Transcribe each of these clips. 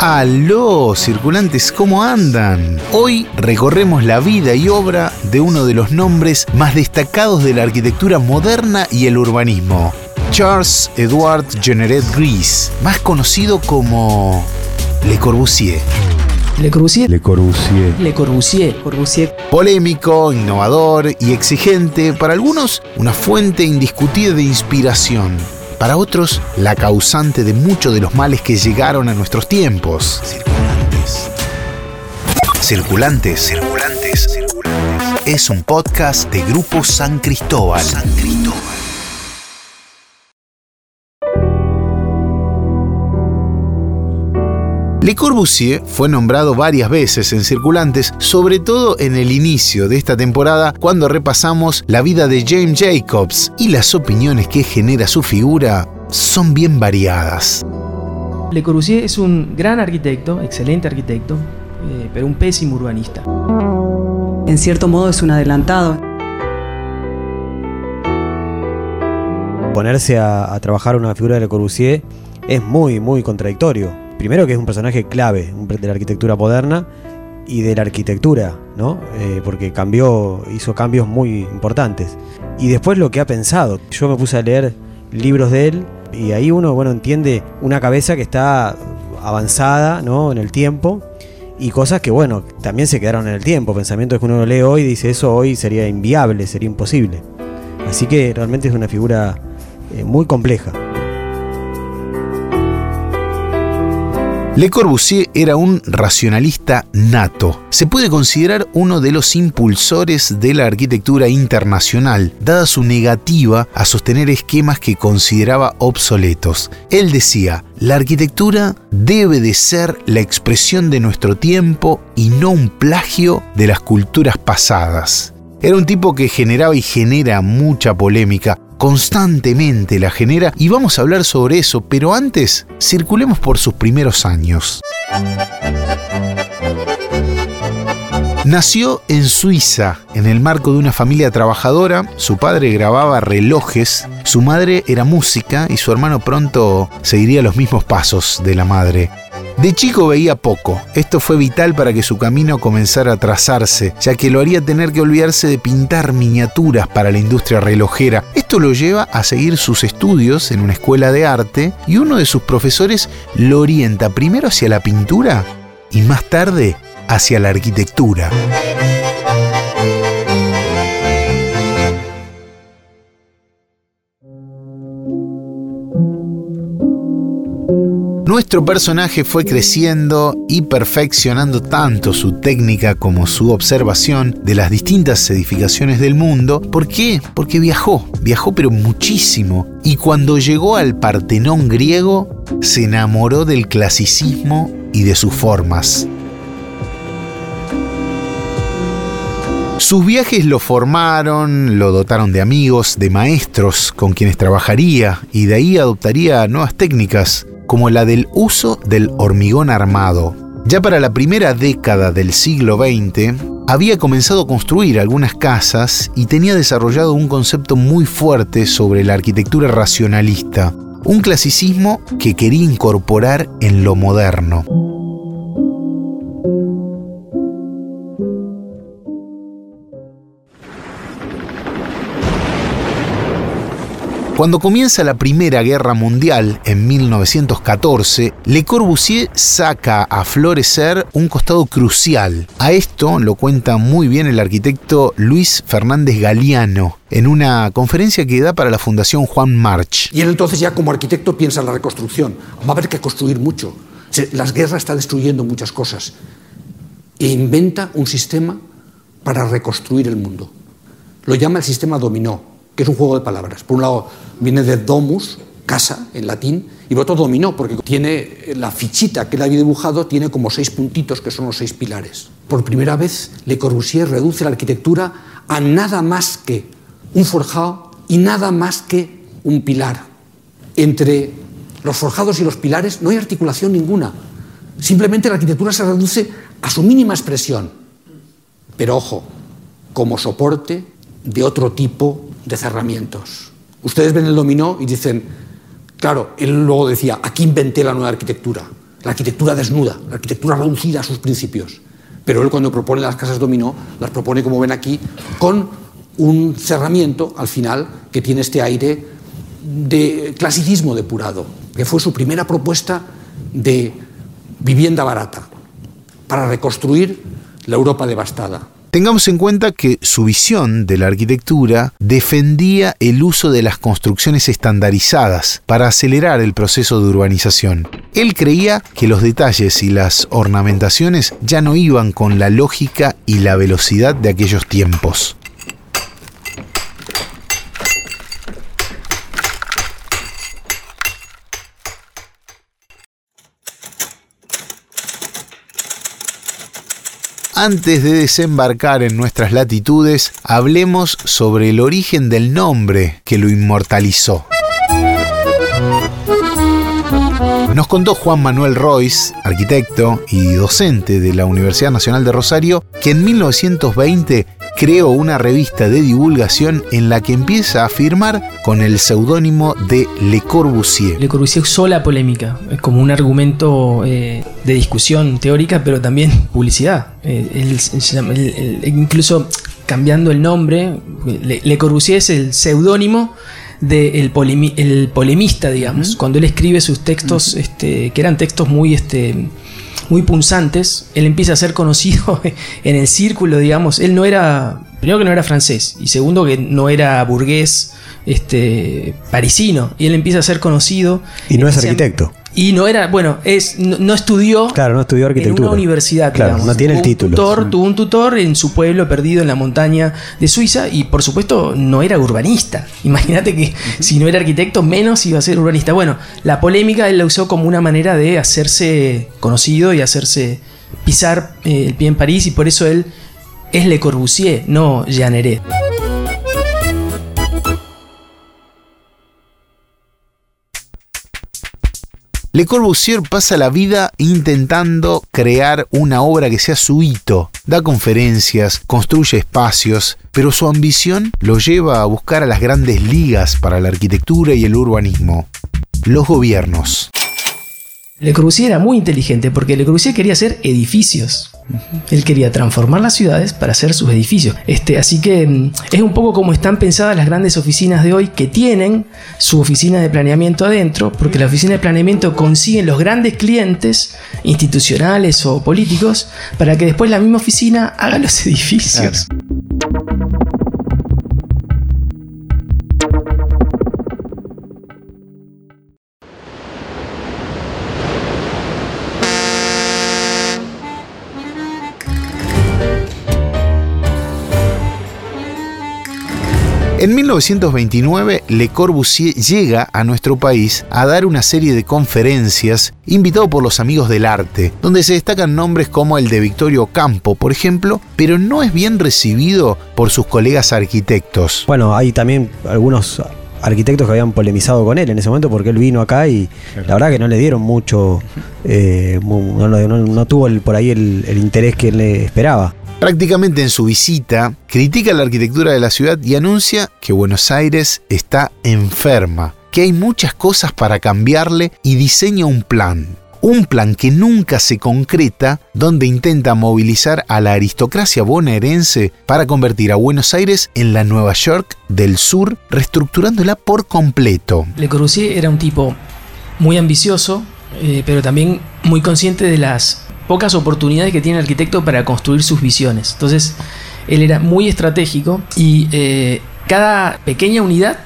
Aló, circulantes, ¿cómo andan? Hoy recorremos la vida y obra de uno de los nombres más destacados de la arquitectura moderna y el urbanismo, Charles Edward Generet Gris, más conocido como Le Corbusier. Le Corbusier. Le Corbusier. Le Corbusier. Corbusier. Polémico, innovador y exigente, para algunos una fuente indiscutida de inspiración para otros la causante de muchos de los males que llegaron a nuestros tiempos. Circulantes. Circulantes, circulantes, circulantes. Es un podcast de Grupo San Cristóbal. San Cristóbal. Le Corbusier fue nombrado varias veces en Circulantes, sobre todo en el inicio de esta temporada cuando repasamos la vida de James Jacobs y las opiniones que genera su figura son bien variadas. Le Corbusier es un gran arquitecto, excelente arquitecto, eh, pero un pésimo urbanista. En cierto modo es un adelantado. Ponerse a, a trabajar una figura de Le Corbusier es muy, muy contradictorio primero que es un personaje clave de la arquitectura moderna y de la arquitectura, ¿no? Eh, porque cambió, hizo cambios muy importantes. Y después lo que ha pensado. Yo me puse a leer libros de él y ahí uno, bueno, entiende una cabeza que está avanzada, ¿no? En el tiempo y cosas que, bueno, también se quedaron en el tiempo. Pensamientos que uno lee hoy dice eso hoy sería inviable, sería imposible. Así que realmente es una figura eh, muy compleja. Le Corbusier era un racionalista nato. Se puede considerar uno de los impulsores de la arquitectura internacional, dada su negativa a sostener esquemas que consideraba obsoletos. Él decía, la arquitectura debe de ser la expresión de nuestro tiempo y no un plagio de las culturas pasadas. Era un tipo que generaba y genera mucha polémica, constantemente la genera y vamos a hablar sobre eso, pero antes circulemos por sus primeros años. Nació en Suiza, en el marco de una familia trabajadora. Su padre grababa relojes, su madre era música y su hermano pronto seguiría los mismos pasos de la madre. De chico veía poco. Esto fue vital para que su camino comenzara a trazarse, ya que lo haría tener que olvidarse de pintar miniaturas para la industria relojera. Esto lo lleva a seguir sus estudios en una escuela de arte y uno de sus profesores lo orienta primero hacia la pintura y más tarde hacia la arquitectura. Nuestro personaje fue creciendo y perfeccionando tanto su técnica como su observación de las distintas edificaciones del mundo. ¿Por qué? Porque viajó, viajó pero muchísimo. Y cuando llegó al Partenón griego, se enamoró del clasicismo y de sus formas. Sus viajes lo formaron, lo dotaron de amigos, de maestros con quienes trabajaría y de ahí adoptaría nuevas técnicas como la del uso del hormigón armado. Ya para la primera década del siglo XX, había comenzado a construir algunas casas y tenía desarrollado un concepto muy fuerte sobre la arquitectura racionalista, un clasicismo que quería incorporar en lo moderno. Cuando comienza la Primera Guerra Mundial en 1914, Le Corbusier saca a florecer un costado crucial. A esto lo cuenta muy bien el arquitecto Luis Fernández Galeano en una conferencia que da para la Fundación Juan March. Y él entonces ya como arquitecto piensa en la reconstrucción. Va a haber que construir mucho. Las guerras están destruyendo muchas cosas. E inventa un sistema para reconstruir el mundo. Lo llama el sistema dominó que es un juego de palabras. Por un lado viene de domus, casa en latín, y por otro dominó, porque tiene la fichita que él había dibujado, tiene como seis puntitos que son los seis pilares. Por primera vez, Le Corbusier reduce la arquitectura a nada más que un forjado y nada más que un pilar. Entre los forjados y los pilares no hay articulación ninguna. Simplemente la arquitectura se reduce a su mínima expresión. Pero ojo, como soporte de otro tipo de cerramientos. Ustedes ven el dominó y dicen, claro, él luego decía, aquí inventé la nueva arquitectura. la arquitectura desnuda, la arquitectura reducida a sus principios. Pero él cuando propone las casas dominó, las propone, como ven aquí, con un cerramiento al final que tiene este aire de clasicismo depurado, que fue su primera propuesta de vivienda barata para reconstruir la Europa devastada. Tengamos en cuenta que su visión de la arquitectura defendía el uso de las construcciones estandarizadas para acelerar el proceso de urbanización. Él creía que los detalles y las ornamentaciones ya no iban con la lógica y la velocidad de aquellos tiempos. Antes de desembarcar en nuestras latitudes, hablemos sobre el origen del nombre que lo inmortalizó. Nos contó Juan Manuel Royce, arquitecto y docente de la Universidad Nacional de Rosario, que en 1920 creó una revista de divulgación en la que empieza a afirmar con el seudónimo de Le Corbusier. Le Corbusier usó la polémica es como un argumento eh, de discusión teórica, pero también publicidad. Eh, incluso cambiando el nombre, Le, Corbusier es el seudónimo del el polemista, digamos, cuando él escribe sus textos, este, que eran textos muy... Este, muy punzantes, él empieza a ser conocido en el círculo, digamos, él no era, primero que no era francés, y segundo que no era burgués, este, parisino, y él empieza a ser conocido. Y no es arquitecto. Y no era, bueno, es, no, estudió. Claro, no estudió arquitectura. En una universidad, claro, no tiene el título. Tutor, Tuvo un tutor en su pueblo perdido en la montaña de Suiza y, por supuesto, no era urbanista. Imagínate que si no era arquitecto, menos iba a ser urbanista. Bueno, la polémica él la usó como una manera de hacerse conocido y hacerse pisar eh, el pie en París y por eso él es Le Corbusier, no Jeanneret. Le Corbusier pasa la vida intentando crear una obra que sea su hito. Da conferencias, construye espacios, pero su ambición lo lleva a buscar a las grandes ligas para la arquitectura y el urbanismo. Los gobiernos. Le Corbusier era muy inteligente porque Le Corbusier quería hacer edificios. Él quería transformar las ciudades para hacer sus edificios. Este, así que mm, es un poco como están pensadas las grandes oficinas de hoy que tienen su oficina de planeamiento adentro, porque la oficina de planeamiento consiguen los grandes clientes institucionales o políticos para que después la misma oficina haga los edificios. En 1929, Le Corbusier llega a nuestro país a dar una serie de conferencias invitado por los amigos del arte, donde se destacan nombres como el de Victorio Campo, por ejemplo, pero no es bien recibido por sus colegas arquitectos. Bueno, hay también algunos arquitectos que habían polemizado con él en ese momento porque él vino acá y la verdad que no le dieron mucho, eh, no, tuvo por ahí el, el interés que él esperaba. Prácticamente en su visita, critica la arquitectura de la ciudad y anuncia que Buenos Aires está enferma, que hay muchas cosas para cambiarle y diseña un plan. Un plan que nunca se concreta, donde intenta movilizar a la aristocracia bonaerense para convertir a Buenos Aires en la Nueva York del sur, reestructurándola por completo. Le Corbusier era un tipo muy ambicioso, eh, pero también muy consciente de las pocas oportunidades que tiene el arquitecto para construir sus visiones. Entonces, él era muy estratégico y eh, cada pequeña unidad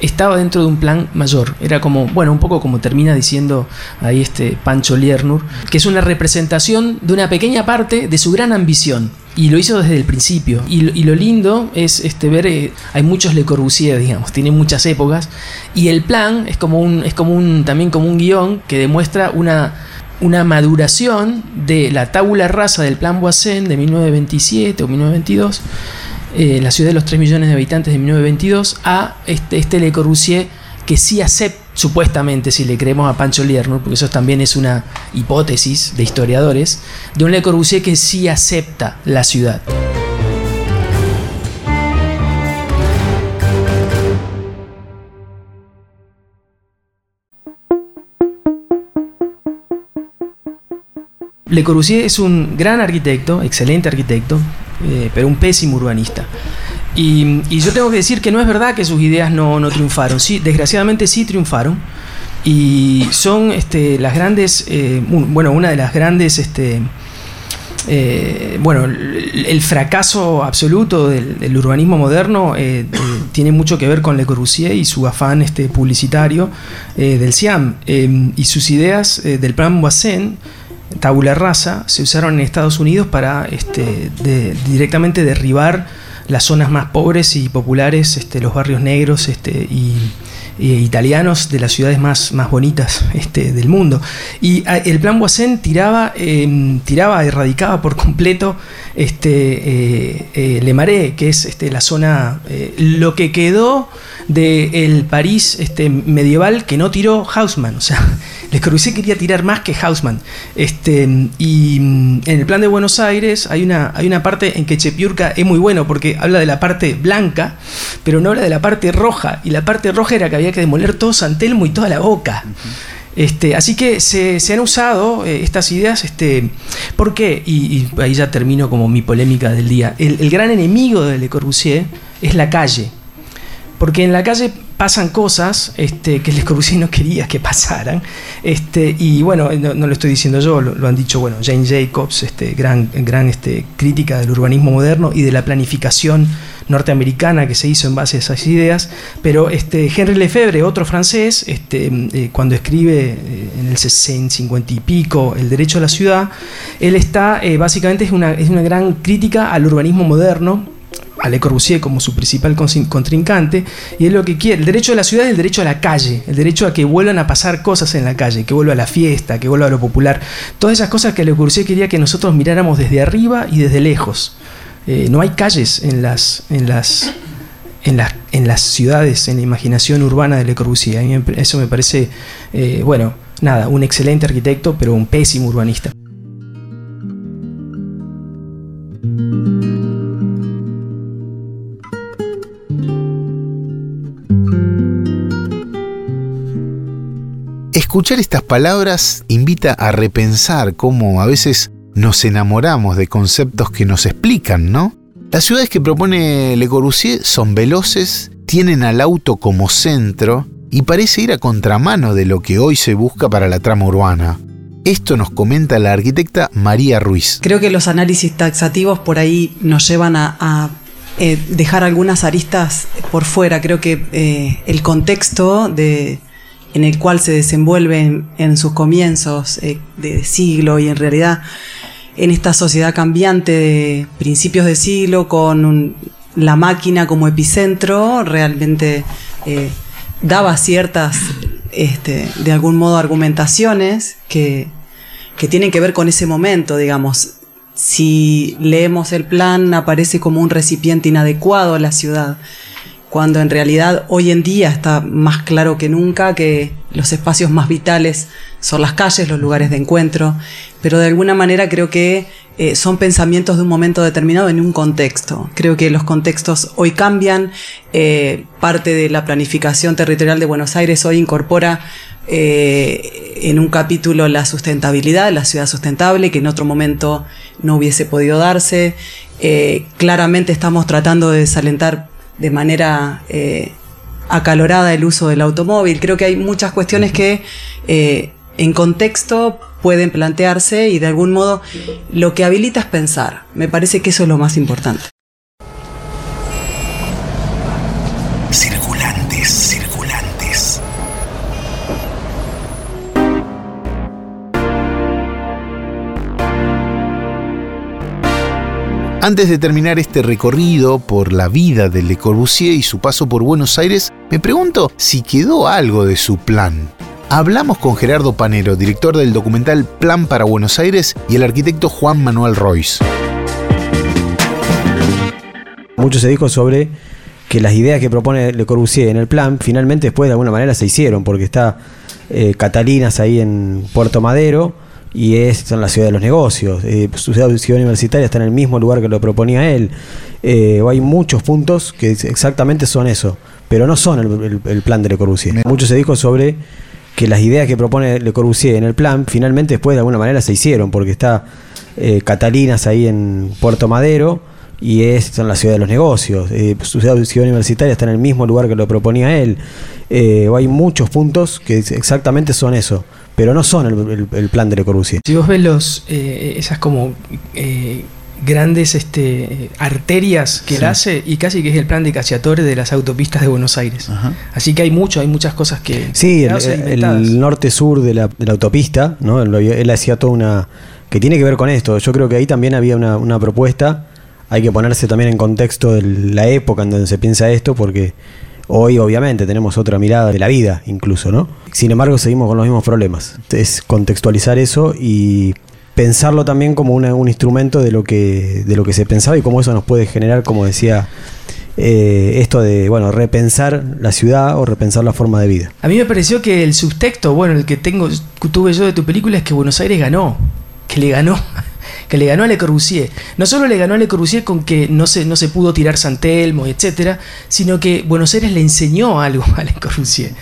estaba dentro de un plan mayor. Era como, bueno, un poco como termina diciendo ahí este Pancho Liernur, que es una representación de una pequeña parte de su gran ambición. Y lo hizo desde el principio. Y, lo lindo es este, ver, eh, hay muchos Le Corbusier, digamos, tiene muchas épocas. Y el plan es como un, es como un, también como un guion que demuestra una una maduración de la tabula rasa del Plan Boisen de 1927 o 1922, eh, la ciudad de los 3 millones de habitantes de 1922, a este, este Le Corbusier que sí acepta, supuestamente, si le creemos a Pancho Lerner, porque eso también es una hipótesis de historiadores, de un Le Corbusier que sí acepta la ciudad. Le Corbusier es un gran arquitecto, excelente arquitecto, eh, pero un pésimo urbanista. Y, yo tengo que decir que no es verdad que sus ideas no, no triunfaron. Sí, desgraciadamente sí triunfaron. Y son este, las grandes, eh, bueno, una de las grandes este, eh, bueno, el, fracaso absoluto del, urbanismo moderno eh, eh, tiene mucho que ver con Le Corbusier y su afán este, publicitario del SIAM. y sus ideas del plan Boissin, tabula rasa, se usaron en Estados Unidos para este, directamente derribar las zonas más pobres y populares, este, los barrios negros este, y eh, italianos de las ciudades más, más bonitas del mundo. Y ah, el plan Boisen tiraba, em, tiraba, erradicaba por completo este, eh, eh, Le Marais, que es este, la zona, lo que quedó del París este, medieval que no tiró sea, Le Corbusier quería tirar más que Haussmann. Este, y mm, en el plan de Buenos Aires hay una, hay una parte en que Chepiurka es muy bueno porque habla de la parte blanca, pero no habla de la parte roja. Y la parte roja era que había que demoler todo San Telmo y toda la boca. Este, así que se, han usado eh, estas ideas. Este, ¿Por qué? Y, ahí ya termino como mi polémica del día. El, el gran enemigo de Le Corbusier es la calle. Porque en la calle pasan cosas este, que Les Corbusier no quería que pasaran. Este, y bueno, no, lo estoy diciendo yo, lo, han dicho bueno, Jane Jacobs, este, gran, gran este, crítica del urbanismo moderno y de la planificación norteamericana que se hizo en base a esas ideas. Pero este, Henry Lefebvre, otro francés, este, eh, cuando escribe eh, en el 50 y pico El derecho a la ciudad, él está, eh, básicamente es una, es una gran crítica al urbanismo moderno a Le Corbusier como su principal contrincante, y es lo que quiere. El derecho de la ciudad es el derecho a la calle, el derecho a que vuelvan a pasar cosas en la calle, que vuelva a la fiesta, que vuelva a lo popular. Todas esas cosas que Le Corbusier quería que nosotros miráramos desde arriba y desde lejos. Eh, no hay calles en las, en las en las, en las ciudades, en la imaginación urbana de Le Corbusier. eso me parece, eh, bueno, nada, un excelente arquitecto, pero un pésimo urbanista. Escuchar estas palabras invita a repensar cómo a veces nos enamoramos de conceptos que nos explican, ¿no? Las ciudades que propone Le Corbusier son veloces, tienen al auto como centro y parece ir a contramano de lo que hoy se busca para la trama urbana. Esto nos comenta la arquitecta María Ruiz. Creo que los análisis taxativos por ahí nos llevan a, eh, dejar algunas aristas por fuera. Creo que eh, el contexto de, en el cual se desenvuelve en, sus comienzos eh, de siglo y en realidad en esta sociedad cambiante de principios de siglo con la máquina como epicentro, realmente eh, daba ciertas, este, de algún modo, argumentaciones que, que tienen que ver con ese momento, digamos. Si leemos el plan, aparece como un recipiente inadecuado a la ciudad cuando en realidad hoy en día está más claro que nunca que los espacios más vitales son las calles, los lugares de encuentro, pero de alguna manera creo que eh, son pensamientos de un momento determinado en un contexto. Creo que los contextos hoy cambian, eh, parte de la planificación territorial de Buenos Aires hoy incorpora eh, en un capítulo la sustentabilidad, la ciudad sustentable, que en otro momento no hubiese podido darse. claramente estamos tratando de desalentar de manera eh, acalorada el uso del automóvil. Creo que hay muchas cuestiones que eh, en contexto pueden plantearse y de algún modo lo que habilita es pensar. Me parece que eso es lo más importante. Antes de terminar este recorrido por la vida de Le Corbusier y su paso por Buenos Aires, me pregunto si quedó algo de su plan. Hablamos con Gerardo Panero, director del documental Plan para Buenos Aires, y el arquitecto Juan Manuel Royce. Mucho se dijo sobre que las ideas que propone Le Corbusier en el plan finalmente después de alguna manera se hicieron, porque está eh, Catalinas ahí en Puerto Madero, y es en la ciudad de los negocios. Eh, su ciudad, universitaria está en el mismo lugar que lo proponía él. Eh, hay muchos puntos que exactamente son eso, pero no son el, plan de Le Corbusier. Mucho se dijo sobre que las ideas que propone Le Corbusier en el plan finalmente después de alguna manera se hicieron, porque está eh, Catalinas ahí en Puerto Madero y es son la ciudad de los negocios. Eh, su ciudad, ciudad universitaria está en el mismo lugar que lo proponía él. Eh, hay muchos puntos que exactamente son eso, pero no son el, el- el plan de Le Corbusier. Si vos ves los, eh, esas como eh, grandes este, arterias que él hace, y casi que es el plan de Cacciatore de las autopistas de Buenos Aires. Ajá. Así que hay mucho, hay muchas cosas que... Sí, el, norte-sur de la, de la autopista, ¿no? Él hacía toda una... que tiene que ver con esto. Yo creo que ahí también había una, una propuesta. Hay que ponerse también en contexto de la época en donde se piensa esto, porque hoy obviamente tenemos otra mirada de la vida incluso, ¿no? Sin embargo, seguimos con los mismos problemas. Es contextualizar eso y pensarlo también como un instrumento de lo que de lo que se pensaba y cómo eso nos puede generar, como decía, eh, esto de bueno repensar la ciudad o repensar la forma de vida. A mí me pareció que el subtexto, bueno, el que tengo, tuve yo de tu película es que Buenos Aires ganó, que le ganó, que le ganó a Le Corbusier. No solo le ganó a Le Corbusier con que no se, no se pudo tirar San Telmo, etcétera, sino que Buenos Aires le enseñó algo a Le Corbusier.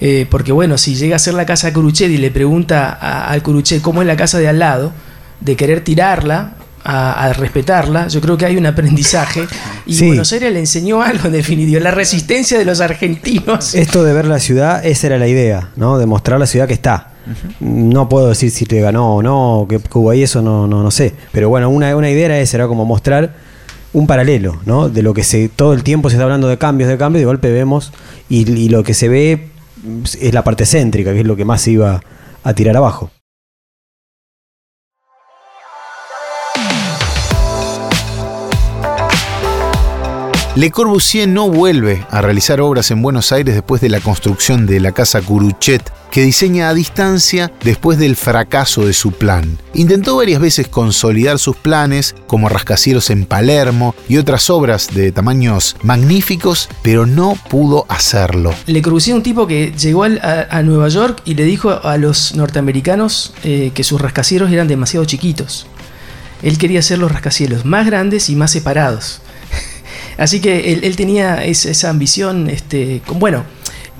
Eh, porque bueno, si llega a ser la casa de Curuchet y le pregunta a- al Curuchet cómo es la casa de al lado, de querer tirarla, a, a respetarla, yo creo que hay un aprendizaje. Y Sí. Buenos Aires le enseñó algo en definitiva, la resistencia de los argentinos. Esto de ver la ciudad, esa era la idea, ¿no? De mostrar la ciudad que está. No puedo decir si te ganó o no, que que hubo ahí, eso no, no, no sé. Pero bueno, una, una idea era era como mostrar un paralelo, ¿no? De lo que se todo el tiempo se está hablando de cambios, de cambios, de golpe vemos, y, y lo que se ve es la parte céntrica, que es lo que más se iba a tirar abajo. Le Corbusier no vuelve a realizar obras en Buenos Aires después de la construcción de la casa Curuchet, que diseña a distancia después del fracaso de su plan. Intentó varias veces consolidar sus planes, como rascacielos en Palermo y otras obras de tamaños magníficos, pero no pudo hacerlo. Le Corbusier un tipo que llegó a Nueva York y le dijo a los norteamericanos eh, que sus rascacielos eran demasiado chiquitos. Él quería hacer los rascacielos más grandes y más separados. Así que él, él tenía es- esa ambición, este, con- bueno,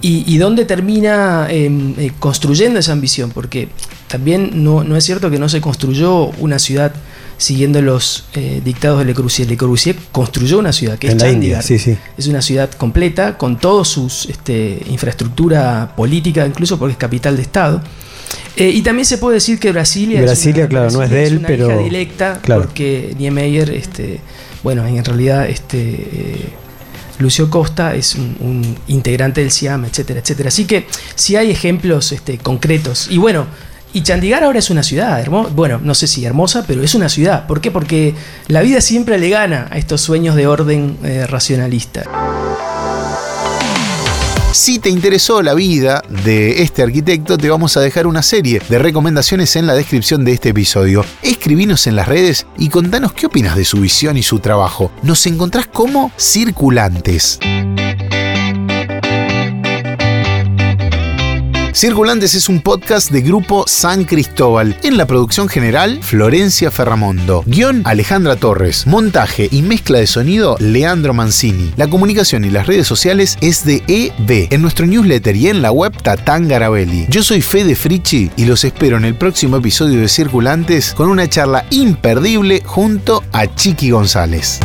y, y dónde termina eh, eh, construyendo esa ambición, porque también no, no es cierto que no se construyó una ciudad siguiendo los eh, dictados de Le Corbusier. Le Corbusier construyó una ciudad que en es la India, Chandigarh. sí, sí. Es una ciudad completa con toda su infraestructura política, incluso porque es capital de Estado. Eh, y también se puede decir que Brasilia, Brasilia, claro, no es de él, una pero- hija directa, claro. porque Niemeyer, este, bueno, en realidad, este, eh, Lucio Costa es un, integrante del SIAM, etcétera, etcétera. Así que sí hay ejemplos este, concretos. Y bueno, y Chandigarh ahora es una ciudad hermosa, bueno, no sé si hermosa, pero es una ciudad. ¿Por qué? Porque la vida siempre le gana a estos sueños de orden eh, racionalista. Si te interesó la vida de este arquitecto, te vamos a dejar una serie de recomendaciones en la descripción de este episodio. Escribinos en las redes y contanos qué opinas de su visión y su trabajo. Nos encontrás como circulantes. Circulantes es un podcast de grupo San Cristóbal. En la producción general, Florencia Ferramondo. Guión, Alejandra Torres. Montaje y mezcla de sonido, Leandro Mancini. La comunicación y las redes sociales es de EB. En nuestro newsletter y en la web, Tatán Garabelli. Yo soy Fede Frichi y los espero en el próximo episodio de Circulantes con una charla imperdible junto a Chiqui González.